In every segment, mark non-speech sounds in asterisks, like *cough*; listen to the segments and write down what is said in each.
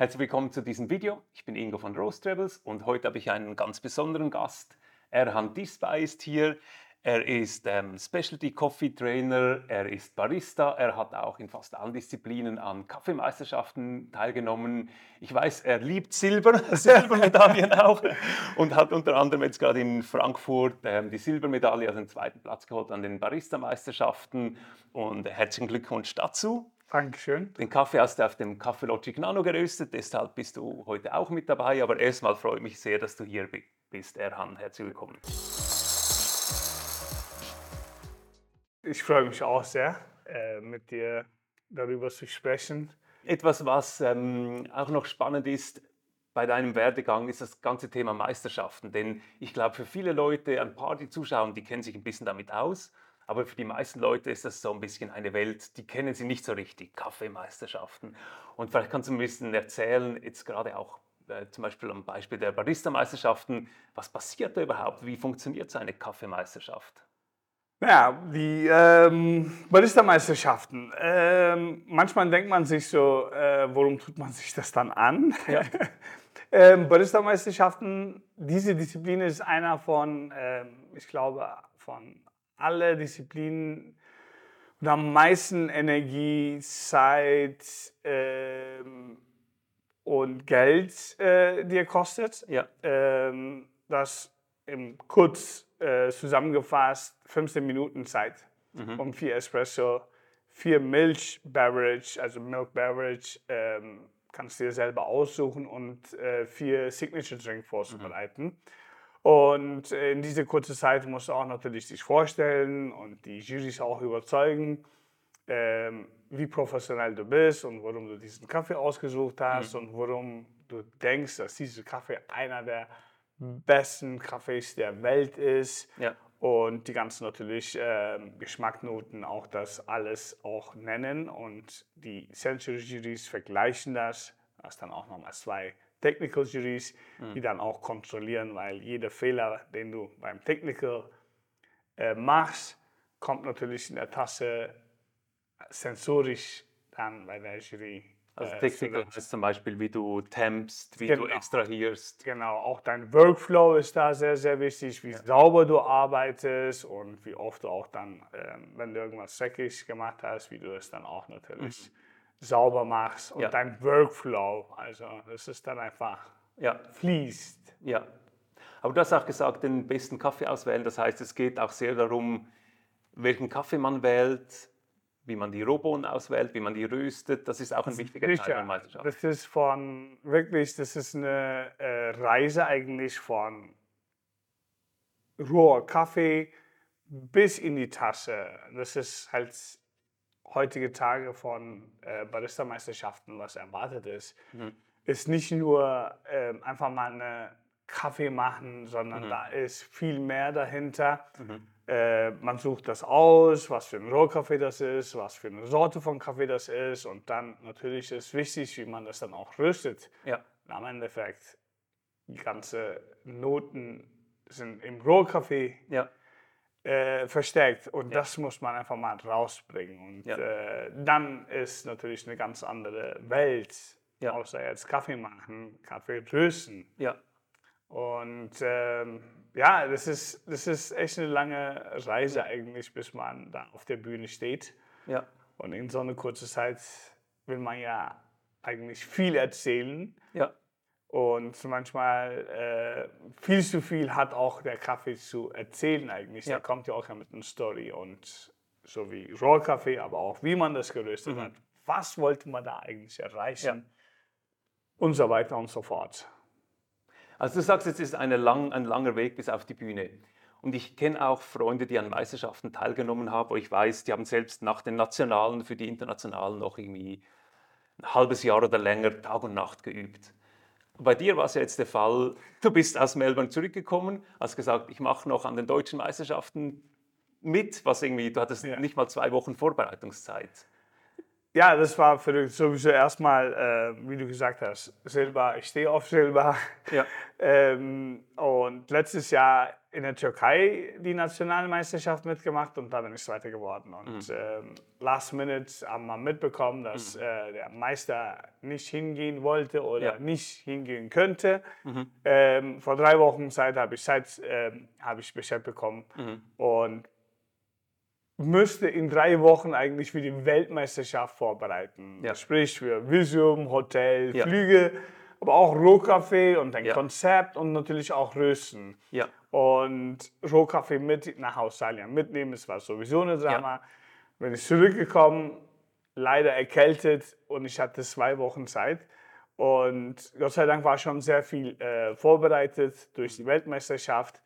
Herzlich willkommen zu diesem Video. Ich bin Ingo von Rose Travels und heute habe ich einen ganz besonderen Gast. Erhan Disbay ist hier. Er ist ähm, Specialty Coffee Trainer, er ist Barista, er hat auch in fast allen Disziplinen an Kaffeemeisterschaften teilgenommen. Ich weiß, er liebt Silber, *laughs* Silbermedaillen auch und hat unter anderem jetzt gerade in Frankfurt ähm, die Silbermedaille, also den zweiten Platz geholt an den Barista-Meisterschaften und herzlichen Glückwunsch dazu. Dankeschön. Den Kaffee hast du auf dem Kaffee Logic Nano geröstet, deshalb bist du heute auch mit dabei. Aber erstmal freue ich mich sehr, dass du hier bist, Erhan. Herzlich willkommen. Ich freue mich auch sehr, äh, mit dir darüber zu sprechen. Etwas, was ähm, auch noch spannend ist bei deinem Werdegang, ist das ganze Thema Meisterschaften. Denn ich glaube, für viele Leute, ein paar, die zuschauen, die kennen sich ein bisschen damit aus. Aber für die meisten Leute ist das so ein bisschen eine Welt, die kennen sie nicht so richtig, Kaffeemeisterschaften. Und vielleicht kannst du ein bisschen erzählen, jetzt gerade auch äh, zum Beispiel am Beispiel der Barista-Meisterschaften, was passiert da überhaupt? Wie funktioniert so eine Kaffeemeisterschaft? Ja, die ähm, Barista-Meisterschaften. Ähm, manchmal denkt man sich so, äh, warum tut man sich das dann an? Ja. *laughs* ähm, Barista-Meisterschaften, diese Disziplin ist einer von, ähm, ich glaube, von alle Disziplinen und am meisten Energie, Zeit ähm, und Geld äh, dir kostet. Ja. Ähm, das im kurz äh, zusammengefasst 15 Minuten Zeit mhm. um vier Espresso, vier Milch Beverage, also Milk Beverage, ähm, kannst du dir selber aussuchen und äh, vier Signature Drink vorzubereiten. Mhm. Und in dieser kurzen Zeit musst du auch natürlich dich vorstellen und die Jurys auch überzeugen, ähm, wie professionell du bist und warum du diesen Kaffee ausgesucht hast mhm. und warum du denkst, dass dieser Kaffee einer der besten Kaffees der Welt ist. Ja. Und die ganzen natürlich äh, Geschmacknoten auch das alles auch nennen und die Sensory Juries vergleichen das. Ist dann auch nochmal zwei Technical Juries, mhm. die dann auch kontrollieren, weil jeder Fehler, den du beim Technical äh, machst, kommt natürlich in der Tasse sensorisch dann bei der Jury. Also äh, Technical heißt zum Beispiel, wie du tempst, wie genau. du extrahierst. Genau, auch dein Workflow ist da sehr, sehr wichtig, wie ja. sauber du arbeitest und wie oft du auch dann, äh, wenn du irgendwas dreckig gemacht hast, wie du es dann auch natürlich mhm sauber machst und ja. dein Workflow. Also das ist dann einfach ja. fließt. Ja. Aber du hast auch gesagt, den besten Kaffee auswählen. Das heißt, es geht auch sehr darum, welchen Kaffee man wählt, wie man die Rohbohnen auswählt, wie man die röstet. Das ist auch ein wichtiger Teil der Meisterschaft. Das ist von wirklich, das ist eine äh, Reise eigentlich von roher Kaffee bis in die Tasse. Das ist halt heutige Tage von äh, Barista-Meisterschaften, was erwartet ist, mhm. ist nicht nur äh, einfach mal eine Kaffee machen, sondern mhm. da ist viel mehr dahinter. Mhm. Äh, man sucht das aus, was für ein Rohkaffee das ist, was für eine Sorte von Kaffee das ist und dann natürlich ist wichtig, wie man das dann auch röstet. Ja. Und am Endeffekt, die ganzen Noten sind im Rohkaffee. Ja äh, verstärkt. Und ja. das muss man einfach mal rausbringen. Und ja. äh, dann ist natürlich eine ganz andere Welt, ja. außer jetzt Kaffee machen, Kaffee rösten. Ja. Und ähm, ja, das ist, das ist echt eine lange Reise eigentlich, bis man da auf der Bühne steht. Ja. Und in so einer kurzen Zeit will man ja eigentlich viel erzählen. Ja. Und manchmal äh, viel zu viel hat auch der Kaffee zu erzählen eigentlich. Ja. Der kommt ja auch mit einer Story und so wie Rollkaffee, aber auch wie man das geröstet mhm. hat. Was wollte man da eigentlich erreichen? Ja. Und so weiter und so fort. Also du sagst, es ist lang, ein langer Weg bis auf die Bühne. Und ich kenne auch Freunde, die an Meisterschaften teilgenommen haben, wo ich weiß, die haben selbst nach den Nationalen für die Internationalen noch irgendwie ein halbes Jahr oder länger Tag und Nacht geübt. Bei dir war es ja jetzt der Fall, du bist aus Melbourne zurückgekommen, hast gesagt, ich mache noch an den deutschen Meisterschaften mit, was irgendwie, du hattest ja. nicht mal zwei Wochen Vorbereitungszeit. Ja, das war für sowieso erstmal, äh, wie du gesagt hast, Silber, ich stehe auf Silber. Ja. *laughs* ähm, und letztes Jahr in der Türkei die Nationalmeisterschaft mitgemacht und da bin ich Zweiter geworden. Und Mhm. ähm, last minute haben wir mitbekommen, dass äh, der Meister nicht hingehen wollte oder Ja. nicht hingehen könnte. Mhm. Ähm, vor drei Wochen Zeit habe ich Zeit, ähm, habe ich Bescheid bekommen Mhm. und müsste in drei Wochen eigentlich für die Weltmeisterschaft vorbereiten. Ja. Sprich für Visum, Hotel, Ja. Flüge, aber auch Rohkaffee und ein Ja. Konzept und natürlich auch Rösten. Ja. Und Rohkaffee mit nach Australien mitnehmen, das war sowieso ein Drama. Bin ich zurückgekommen, leider erkältet und ich hatte zwei Wochen Zeit. Und Gott sei Dank war schon sehr viel äh, vorbereitet durch die Weltmeisterschaft.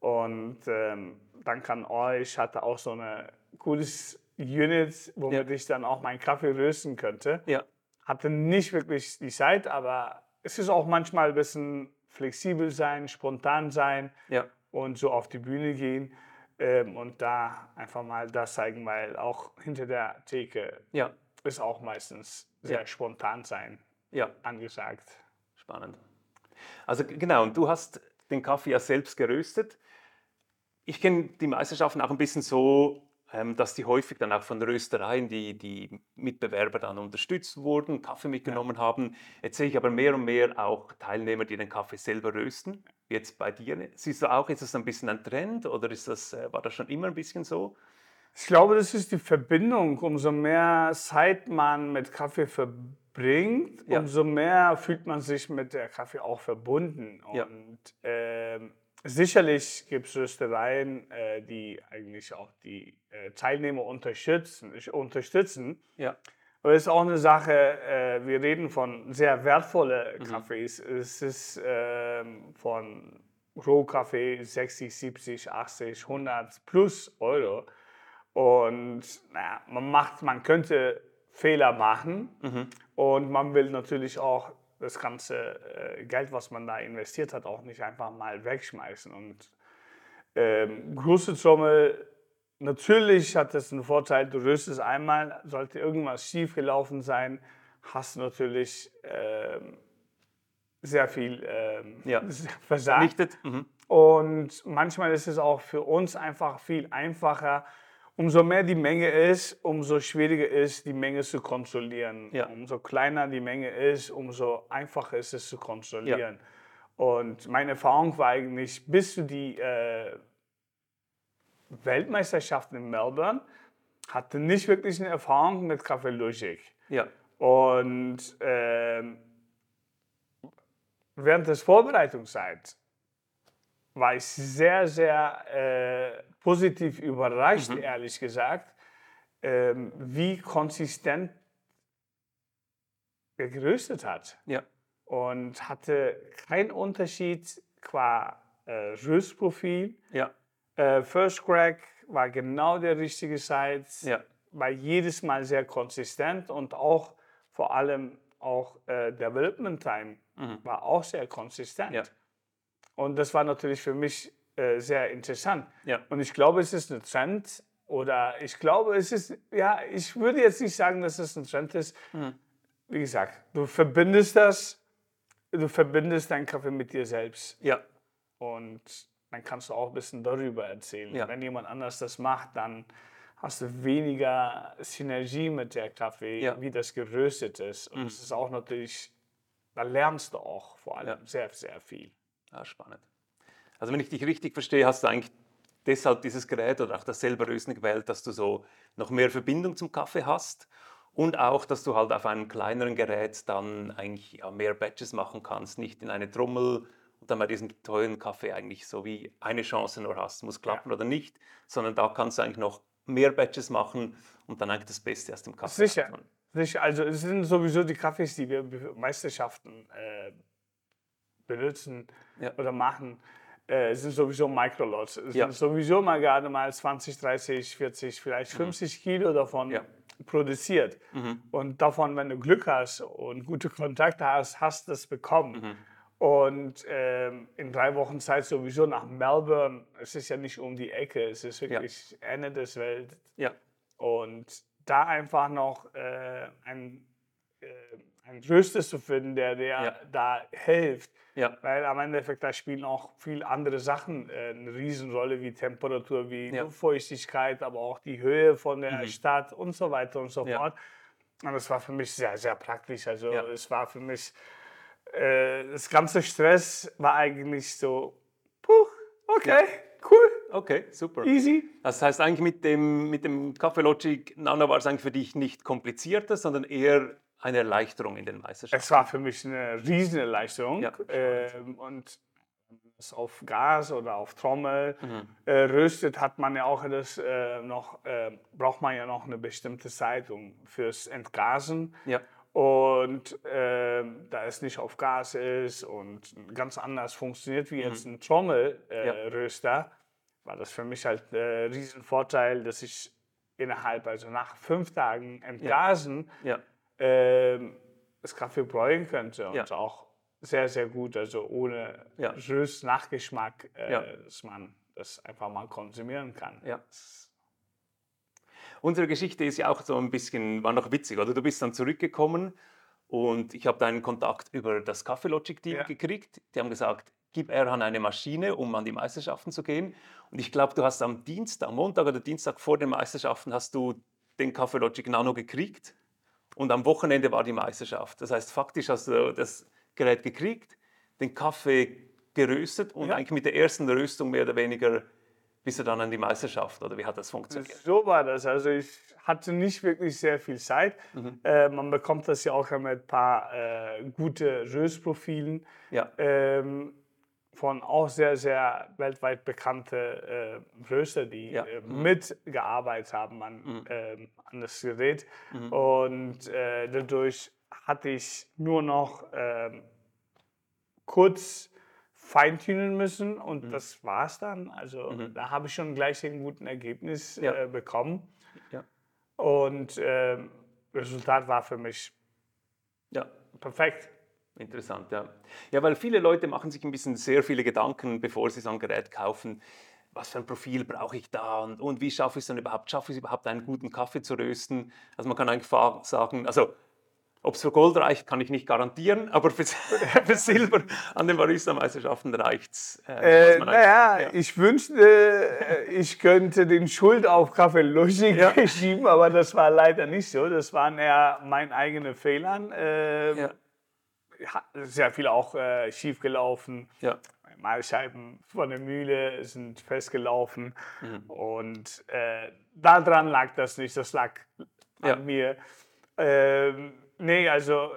Und ähm, dank an euch hatte auch so ein cooles Unit, womit Ja. ich dann auch meinen Kaffee rösten könnte. Ja. Hatte nicht wirklich die Zeit, aber es ist auch manchmal ein bisschen flexibel sein, spontan sein Ja. und so auf die Bühne gehen ähm, und da einfach mal das zeigen, weil auch hinter der Theke Ja. ist auch meistens sehr Ja. spontan sein Ja. angesagt. Spannend. Also genau, und du hast den Kaffee ja selbst geröstet. Ich kenne die Meisterschaften auch ein bisschen so, dass die häufig dann auch von Röstereien, die, die Mitbewerber dann unterstützt wurden, Kaffee mitgenommen haben. Jetzt sehe ich aber mehr und mehr auch Teilnehmer, die den Kaffee selber rösten. Jetzt bei dir. Siehst du auch, ist das ein bisschen ein Trend oder ist das, äh, war das schon immer ein bisschen so? Ich glaube, das ist die Verbindung. Umso mehr Zeit man mit Kaffee verbringt, Ja. umso mehr fühlt man sich mit der Kaffee auch verbunden. Ja. Und ähm, sicherlich gibt es Röstereien, äh, die eigentlich auch die äh, Teilnehmer unterstützen. unterstützen. Ja. Aber es ist auch eine Sache, äh, wir reden von sehr wertvollen Mhm. Kaffees. Es ist ähm, von Rohkaffee 60, 70, 80, 100 plus Euro. Und naja, man macht, man könnte Fehler machen Mhm. und man will natürlich auch das ganze äh, Geld, was man da investiert hat, auch nicht einfach mal wegschmeißen. Und ähm, große Trommel, natürlich hat es einen Vorteil, du rüstest einmal, sollte irgendwas schief gelaufen sein, hast du natürlich ähm, sehr viel ähm, Ja. *laughs* versagt. Mhm. Und manchmal ist es auch für uns einfach viel einfacher. Umso mehr die Menge ist, umso schwieriger ist, die Menge zu kontrollieren. Ja. Umso kleiner die Menge ist, umso einfacher ist es zu kontrollieren. Und meine Erfahrung war eigentlich, bis zu die äh, Weltmeisterschaft in Melbourne, hatte nicht wirklich eine Erfahrung mit Kaffeelogik. Ja. Und ähm, während des Vorbereitungszeit war ich sehr, sehr äh, positiv überrascht, Mhm. ehrlich gesagt, ähm, wie konsistent er geröstet hat. Ja. Und hatte keinen Unterschied qua äh, Röstprofil. Ja. Äh, First Crack war genau der richtige Size Ja. war jedes Mal sehr konsistent und auch vor allem auch äh, Development Time Mhm. war auch sehr konsistent. Und das war natürlich für mich äh, sehr interessant. Ja. Und ich glaube, es ist ein Trend oder ich glaube, es ist, ja, ich würde jetzt nicht sagen, dass es ein Trend ist. Mhm. Wie gesagt, du verbindest das, du verbindest deinen Kaffee mit dir selbst Ja. und dann kannst du auch ein bisschen darüber erzählen. Ja. Wenn jemand anders das macht, dann hast du weniger Synergie mit der Kaffee, Ja. wie das geröstet ist. Und es ist auch natürlich, da lernst du auch vor allem Ja. sehr, sehr viel. Ah, spannend. Also wenn ich dich richtig verstehe, hast du eigentlich deshalb dieses Gerät oder auch das selber Rösten gewählt, dass du so noch mehr Verbindung zum Kaffee hast und auch, dass du halt auf einem kleineren Gerät dann eigentlich ja, mehr Batches machen kannst, nicht in eine Trommel und dann bei diesem teuren Kaffee eigentlich so wie eine Chance nur hast, muss klappen oder nicht, sondern da kannst du eigentlich noch mehr Batches machen und dann eigentlich das Beste aus dem Kaffee Sicher. Sicher, also es sind sowieso die Kaffees, die wir Meisterschaften äh, benutzen Ja. oder machen, äh, sind sowieso Microlots. Es Ja. sind sowieso mal gerade mal 20, 30, 40, vielleicht 50 Kilo davon Mhm. Ja. produziert. Mhm. Und davon, wenn du Glück hast und gute Kontakte hast, hast du es bekommen. Mhm. Und ähm, in drei Wochen Zeit sowieso nach Melbourne. Es ist ja nicht um die Ecke, es ist wirklich Ende des Welt. Und da einfach noch äh, ein, äh, einen Röster zu finden, der dir Ja. da hilft. Ja. Weil am Endeffekt, da spielen auch viele andere Sachen äh, eine Riesenrolle, wie Temperatur, wie Ja. Luftfeuchtigkeit, aber auch die Höhe von der Stadt und so weiter und so fort. Und das war für mich sehr, sehr praktisch. Also es war für mich, äh, das ganze Stress war eigentlich so, puh, okay, cool, Okay, super. easy. Das heißt eigentlich mit dem, mit dem Café Logic Nano war es eigentlich für dich nicht komplizierter, sondern eher eine Erleichterung in den Meisterschaften. Es war für mich eine Riesenerleichterung. Ja. Ähm, und das auf Gas oder auf Trommel Mhm. äh, röstet, hat man ja auch das äh, noch, äh, braucht man ja noch eine bestimmte Zeit um, fürs Entgasen. Ja, Und ähm, da es nicht auf Gas ist und ganz anders funktioniert wie jetzt ein Trommelröster, äh, Mhm. Ja. War das für mich halt ein Riesenvorteil, dass ich innerhalb, also nach fünf Tagen Entgasen, ja, ähm, das Kaffee bräuen könnte und Ja. auch sehr, sehr gut, also ohne Ja. Röst-Nachgeschmack, äh, Ja. dass man das einfach mal konsumieren kann. ja. Unsere Geschichte ist ja auch so ein bisschen, war noch witzig, oder? Du bist dann zurückgekommen und ich habe deinen Kontakt über das Café Logic Team gekriegt. Die haben gesagt, gib Erhan eine Maschine, um an die Meisterschaften zu gehen. Und ich glaube, du hast am Dienstag, am Montag oder Dienstag vor den Meisterschaften, hast du den Café Logic Nano gekriegt. Und am Wochenende war die Meisterschaft. Das heißt, faktisch hast du das Gerät gekriegt, den Kaffee geröstet und Ja. eigentlich mit der ersten Röstung mehr oder weniger bist du dann an die Meisterschaft. Oder wie hat das funktioniert? So war das. Also ich hatte nicht wirklich sehr viel Zeit. Mhm. Äh, man bekommt das ja auch mit ein paar äh, gute Röstprofilen Ja, ähm, von auch sehr, sehr weltweit bekannte äh, Röster, die Ja. äh, Mhm. mitgearbeitet haben an, ähm, an das Gerät. Und äh, dadurch hatte ich nur noch ähm, kurz feintunen müssen und Mhm. das war's dann. Also da habe ich schon gleich ein gutes Ergebnis Ja. äh, bekommen. ja, Und ähm, Resultat war für mich ja. perfekt. Interessant, ja. Ja, weil viele Leute machen sich ein bisschen sehr viele Gedanken, bevor sie so ein Gerät kaufen. Was für ein Profil brauche ich da und, und wie schaffe ich es dann überhaupt? Schaffe ich es überhaupt, einen guten Kaffee zu rösten? Also man kann eigentlich sagen, also ob es für Gold reicht, kann ich nicht garantieren, *laughs* aber für, für Silber an den Barista-Meisterschaften reicht es. Äh, naja, ich wünschte, äh, ich könnte den Schuld auf Kaffee Logic Ja. *laughs* schieben, aber das war leider nicht so. Das waren eher meine eigenen Fehlern. Äh, Ja, Sehr viel auch äh, schief gelaufen. ja, Mahlscheiben von der Mühle sind festgelaufen. Mhm. Und äh, daran lag das nicht, das lag Ja. an mir. Ähm, nee, also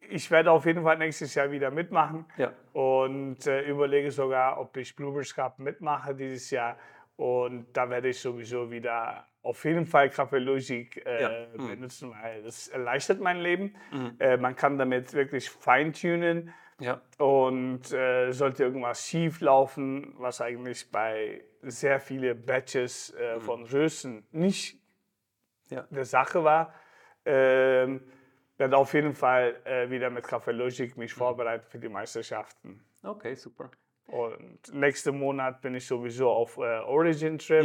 ich werde auf jeden Fall nächstes Jahr wieder mitmachen ja, und äh, überlege sogar, ob ich Bluebirds Cup mitmache dieses Jahr. Und da werde ich sowieso wieder auf jeden Fall Kaffee Logic äh, Ja, mhm. benutzen, weil das erleichtert mein Leben. Äh, man kann damit wirklich feintunen. ja, Und äh, sollte irgendwas schief laufen, was eigentlich bei sehr vielen Batches äh, von Rösten nicht ja. der Sache war, ähm, werde auf jeden Fall äh, wieder mit Café Logic mich vorbereiten für die Meisterschaften. Okay, super. Und nächsten Monat bin ich sowieso auf äh, Origin Trip.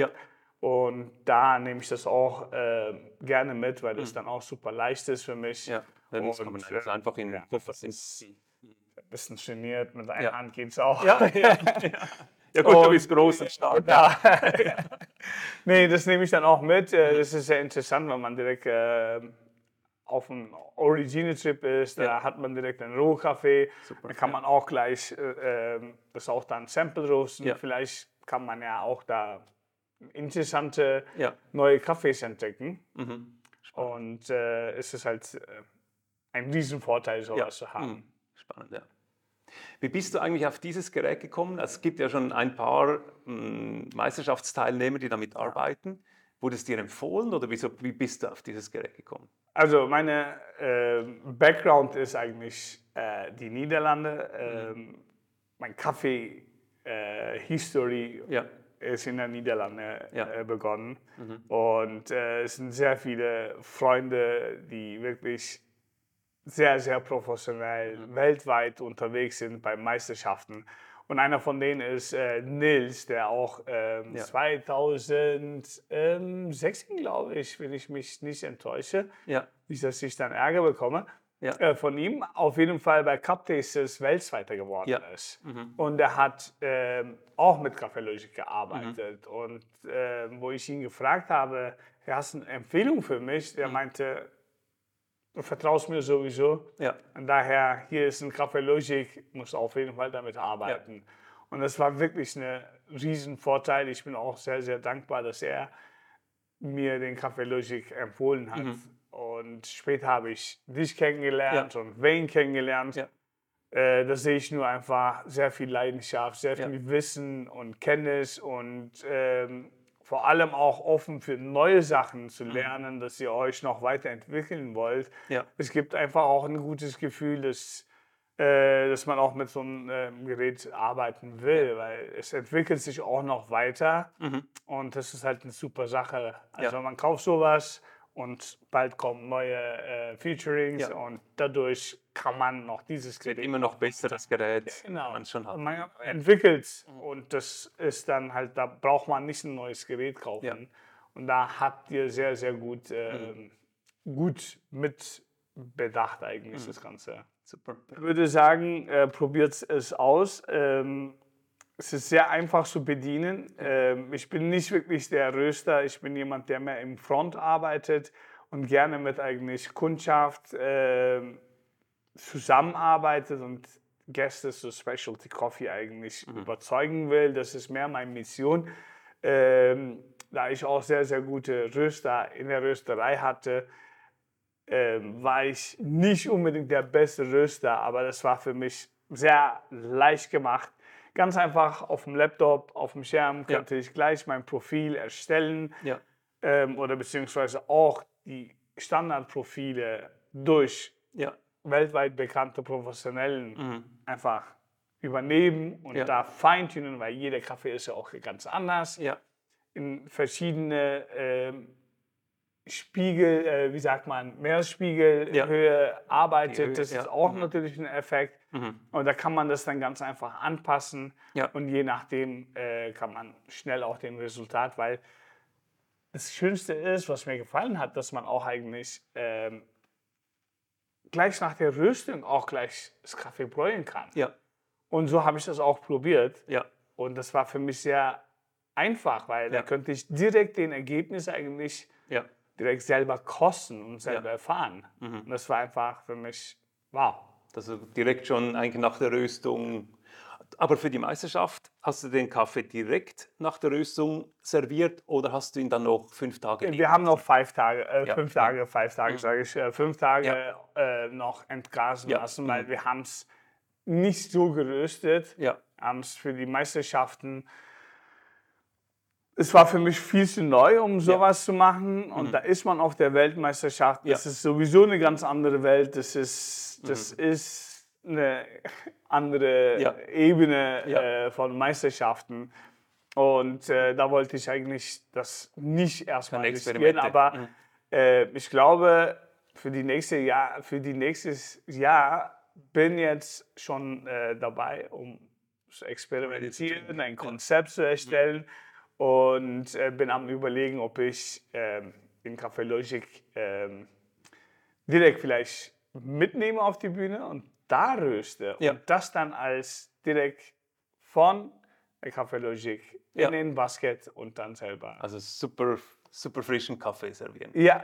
Und da nehme ich das auch äh, gerne mit, weil das dann auch super leicht ist für mich. Ja, dann Und, kann man äh, einfach in ja, das setzen. Ein bisschen geniert, mit einer Ja. Hand geht es auch. Ja, ja, *laughs* ja. ja gut, du Und- bist groß und stark. *laughs* Ja. nee, das nehme ich dann auch mit. Äh, Das ist sehr interessant, wenn man direkt äh, auf einem Origine-Trip ist. Da Ja. hat man direkt einen Rohkaffee. Super, Da kann man auch gleich äh, ähm, das auch dann Sample roasten. Ja. Vielleicht kann man ja auch da interessante Ja. neue Kaffees entdecken. Mhm. Und äh, es ist halt äh, ein Riesenvorteil, sowas Ja. zu haben. Mhm. Spannend, ja. Wie bist du eigentlich auf dieses Gerät gekommen? Also es gibt ja schon ein paar mh, Meisterschaftsteilnehmer, die damit arbeiten. Wurde es dir empfohlen oder wieso, wie bist du auf dieses Gerät gekommen? Also meine äh, Background ist eigentlich äh, die Niederlande. Ähm, mein Kaffee äh, History Ja. Ist in den Niederlanden Ja. äh, begonnen. Und äh, es sind sehr viele Freunde, die wirklich sehr, sehr professionell weltweit unterwegs sind bei Meisterschaften. Und einer von denen ist äh, Nils, der auch ähm, Ja. 2016, glaube ich, wenn ich mich nicht enttäusche, Ja. nicht, dass ich dann Ärger bekomme, Ja. äh, von ihm auf jeden Fall bei Cup Tasters Weltsweiter geworden Ja. ist. Mhm. Und er hat ähm, auch mit Café Logic gearbeitet. Mhm. Und ähm, wo ich ihn gefragt habe, hast du eine Empfehlung für mich? Mhm. Der meinte, du vertraust mir sowieso. Ja. Und daher, hier ist ein Café Logic, musst auf jeden Fall damit arbeiten. Und das war wirklich ein Riesenvorteil. Ich bin auch sehr, sehr dankbar, dass er mir den Café Logic empfohlen hat. Mhm. Und später habe ich dich kennengelernt und Wayne kennengelernt. Ja. Äh, da sehe ich nur einfach sehr viel Leidenschaft, sehr Ja. viel Wissen und Kenntnis und ähm, vor allem auch offen für neue Sachen zu lernen, dass ihr euch noch weiterentwickeln wollt. Ja. Es gibt einfach auch ein gutes Gefühl, dass, äh, dass man auch mit so einem ähm, Gerät arbeiten will, weil es entwickelt sich auch noch weiter Mhm. und das ist halt eine super Sache. Also Ja. man kauft sowas und bald kommen neue äh, Featurings Ja. und dadurch kann man noch dieses Es wird Gerät immer noch besser, das Gerät, Genau. man schon hat. man entwickelt und das ist dann halt, da braucht man nicht ein neues Gerät kaufen. Ja. Und da habt ihr sehr, sehr gut, ähm, gut mit bedacht eigentlich das Ganze. Super. Ich würde sagen, äh, probiert es aus. Ähm, es ist sehr einfach zu bedienen. Ähm, ich bin nicht wirklich der Röster. Ich bin jemand, der mehr im Front arbeitet und gerne mit eigentlich Kundschaft ähm, zusammenarbeitet und Gäste zu Specialty Coffee eigentlich überzeugen will. Das ist mehr meine Mission. Ähm, da ich auch sehr, sehr gute Röster in der Rösterei hatte, ähm, war ich nicht unbedingt der beste Röster, aber das war für mich sehr leicht gemacht. Ganz einfach auf dem Laptop, auf dem Schirm Ja. konnte ich gleich mein Profil erstellen Ja. ähm, oder beziehungsweise auch die Standardprofile durch Ja. weltweit bekannte Professionellen Mhm. einfach übernehmen und Ja. da feintunen, weil jeder Kaffee ist ja auch ganz anders Ja. in verschiedene ähm, Spiegel, äh, wie sagt man, Meeresspiegelhöhe arbeitet. Die Höhe, das ja. ist auch Mhm. natürlich ein Effekt. Mhm. Und da kann man das dann ganz einfach anpassen. Ja. Und je nachdem äh, kann man schnell auch den Resultat, weil das Schönste ist, was mir gefallen hat, dass man auch eigentlich ähm, gleich nach der Röstung auch gleich das Kaffee bräunen kann. Ja. Und so habe ich das auch probiert. Ja. Und das war für mich sehr einfach, weil Ja. da könnte ich direkt den Ergebnis eigentlich Ja. direkt selber kosten und selber erfahren. Mhm. Und das war einfach für mich, wow. Also direkt schon eigentlich nach der Röstung. Aber für die Meisterschaft hast du den Kaffee direkt nach der Röstung serviert oder hast du ihn dann noch fünf Tage? Wir haben noch fünf Tage, äh, Ja. fünf Tage, fünf Tage, Mhm. sage ich, äh, fünf Tage Ja. äh, noch entgasen Ja. lassen, weil Mhm. wir haben es nicht so geröstet. Ja. haben es für die Meisterschaften. Es war für mich viel zu neu, um sowas zu machen. Und Mhm. da ist man auf der Weltmeisterschaft. Das Ja. ist sowieso eine ganz andere Welt. Das ist, das Mhm. ist eine andere Ja. Ebene Ja. äh, von Meisterschaften. Und äh, da wollte ich eigentlich das nicht erstmal riskieren. Aber Mhm. äh, ich glaube, für die nächste Jahr, für die nächstes Jahr bin jetzt schon äh, dabei, um zu experimentieren, ein Konzept zu erstellen und äh, bin am überlegen, ob ich ähm, den Café Logic ähm, direkt vielleicht mitnehme auf die Bühne und da röste Ja. und das dann als direkt von der Café Logic Ja. in den Basket und dann selber. Also super, super frischen Kaffee servieren. Ja,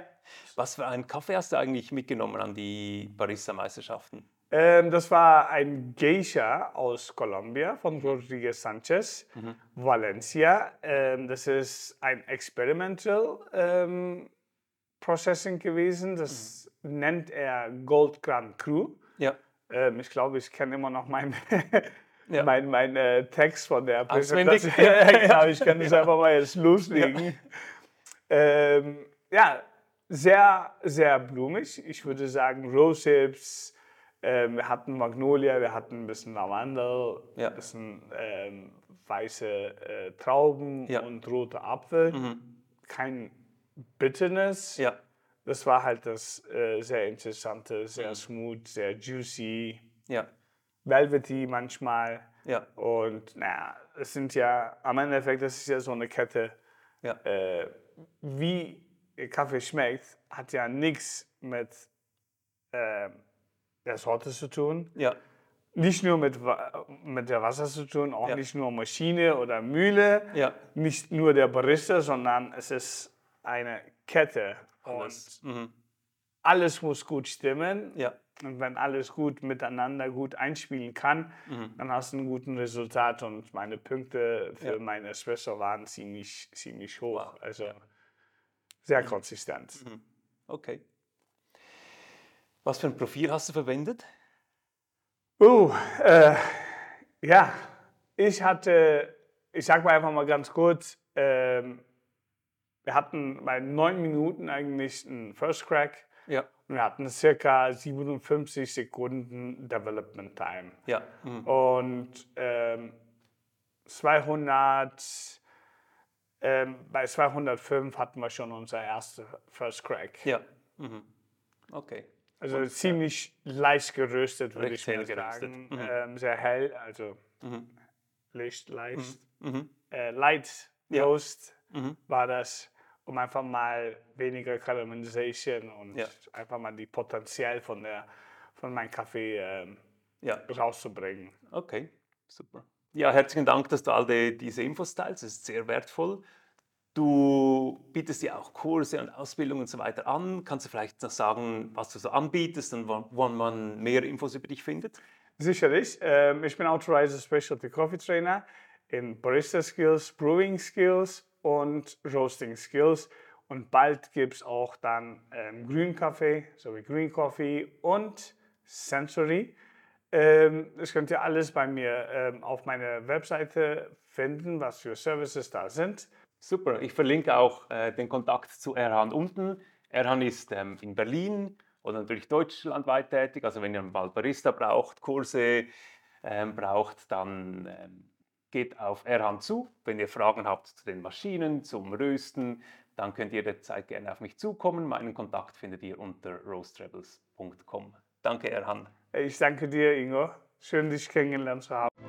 Was für einen Kaffee hast du eigentlich mitgenommen an die Barista-Meisterschaften? Ähm, das war ein Geisha aus Colombia von Rodriguez Sanchez, Valencia. Ähm, das ist ein Experimental ähm, Processing gewesen. Das nennt er Gold Grand Cru. Ja. Ähm, ich glaube, ich kenne immer noch meinen *laughs* Ja. mein, mein, äh, Text von der? Präsentation. *laughs* genau, ich kann *laughs* das einfach mal jetzt loslegen. Ähm, ja, sehr, sehr blumig. Ich würde sagen, Rose Hips. Ähm, wir hatten Magnolia, wir hatten ein bisschen Lavendel, Ja. ein bisschen ähm, weiße äh, Trauben Ja. und rote Apfel. Mhm. Kein Bitterness. Ja. Das war halt das äh, sehr interessante, Mhm. sehr smooth, sehr juicy, Ja. velvety manchmal. Ja. Und naja, es sind ja, am Endeffekt, das ist ja so eine Kette. Ja. Äh, wie Kaffee schmeckt, hat ja nichts mit äh, der Sorte zu tun. Ja. Nicht nur mit, mit der Wasser zu tun, auch Ja. nicht nur Maschine oder Mühle, Ja. nicht nur der Barista, sondern es ist eine Kette. Alles. Und Mhm. alles muss gut stimmen. Ja. Und wenn alles gut miteinander gut einspielen kann, Mhm. dann hast du einen guten Resultat. Und meine Punkte für Ja. mein Espresso waren ziemlich, ziemlich hoch. Wow, Also sehr konsistent. Mhm. Okay. Was für ein Profil hast du verwendet? Uh, äh, ja, ich hatte, ich sag mal einfach mal ganz kurz, ähm, wir hatten bei neun Minuten eigentlich einen First Crack Ja. und wir hatten circa 57 Sekunden Development Time. Ja. Mhm. Und ähm, 200, ähm, bei 205 hatten wir schon unser erster First Crack. Ja. Mhm. Okay. Also ziemlich leicht geröstet, würde ich mal sagen. Mhm. Ähm, sehr hell, also Mhm. Licht, leicht. Mhm. Äh, Light Ja. Roast Mhm. war das, um einfach mal weniger Caramelization und Ja. einfach mal die Potenzial von, der, von meinem Kaffee ähm, Ja. rauszubringen. Okay, super. Ja, herzlichen Dank, dass du all die, diese Infos teilst. Das ist sehr wertvoll. Du bietest ja auch Kurse und Ausbildungen und so weiter an. Kannst du vielleicht noch sagen, was du so anbietest und wo man mehr Infos über dich findet? Sicherlich. Ähm, ich bin Authorized Specialty Coffee Trainer in Barista Skills, Brewing Skills und Roasting Skills. Und bald gibt es auch dann ähm, Grün Kaffee sowie Green Coffee und Sensory. Ähm, das könnt ihr alles bei mir ähm, auf meiner Webseite finden, was für Services da sind. Super, ich verlinke auch äh, den Kontakt zu Erhan unten. Erhan ist ähm, in Berlin oder natürlich deutschlandweit tätig. Also wenn ihr einen Barista braucht, Kurse ähm, braucht, dann ähm, geht auf Erhan zu. Wenn ihr Fragen habt zu den Maschinen, zum Rösten, dann könnt ihr jederzeit gerne auf mich zukommen. Meinen Kontakt findet ihr unter roastrebels.com. Danke, Erhan. Ich danke dir, Ingo. Schön, dich kennengelernt zu haben.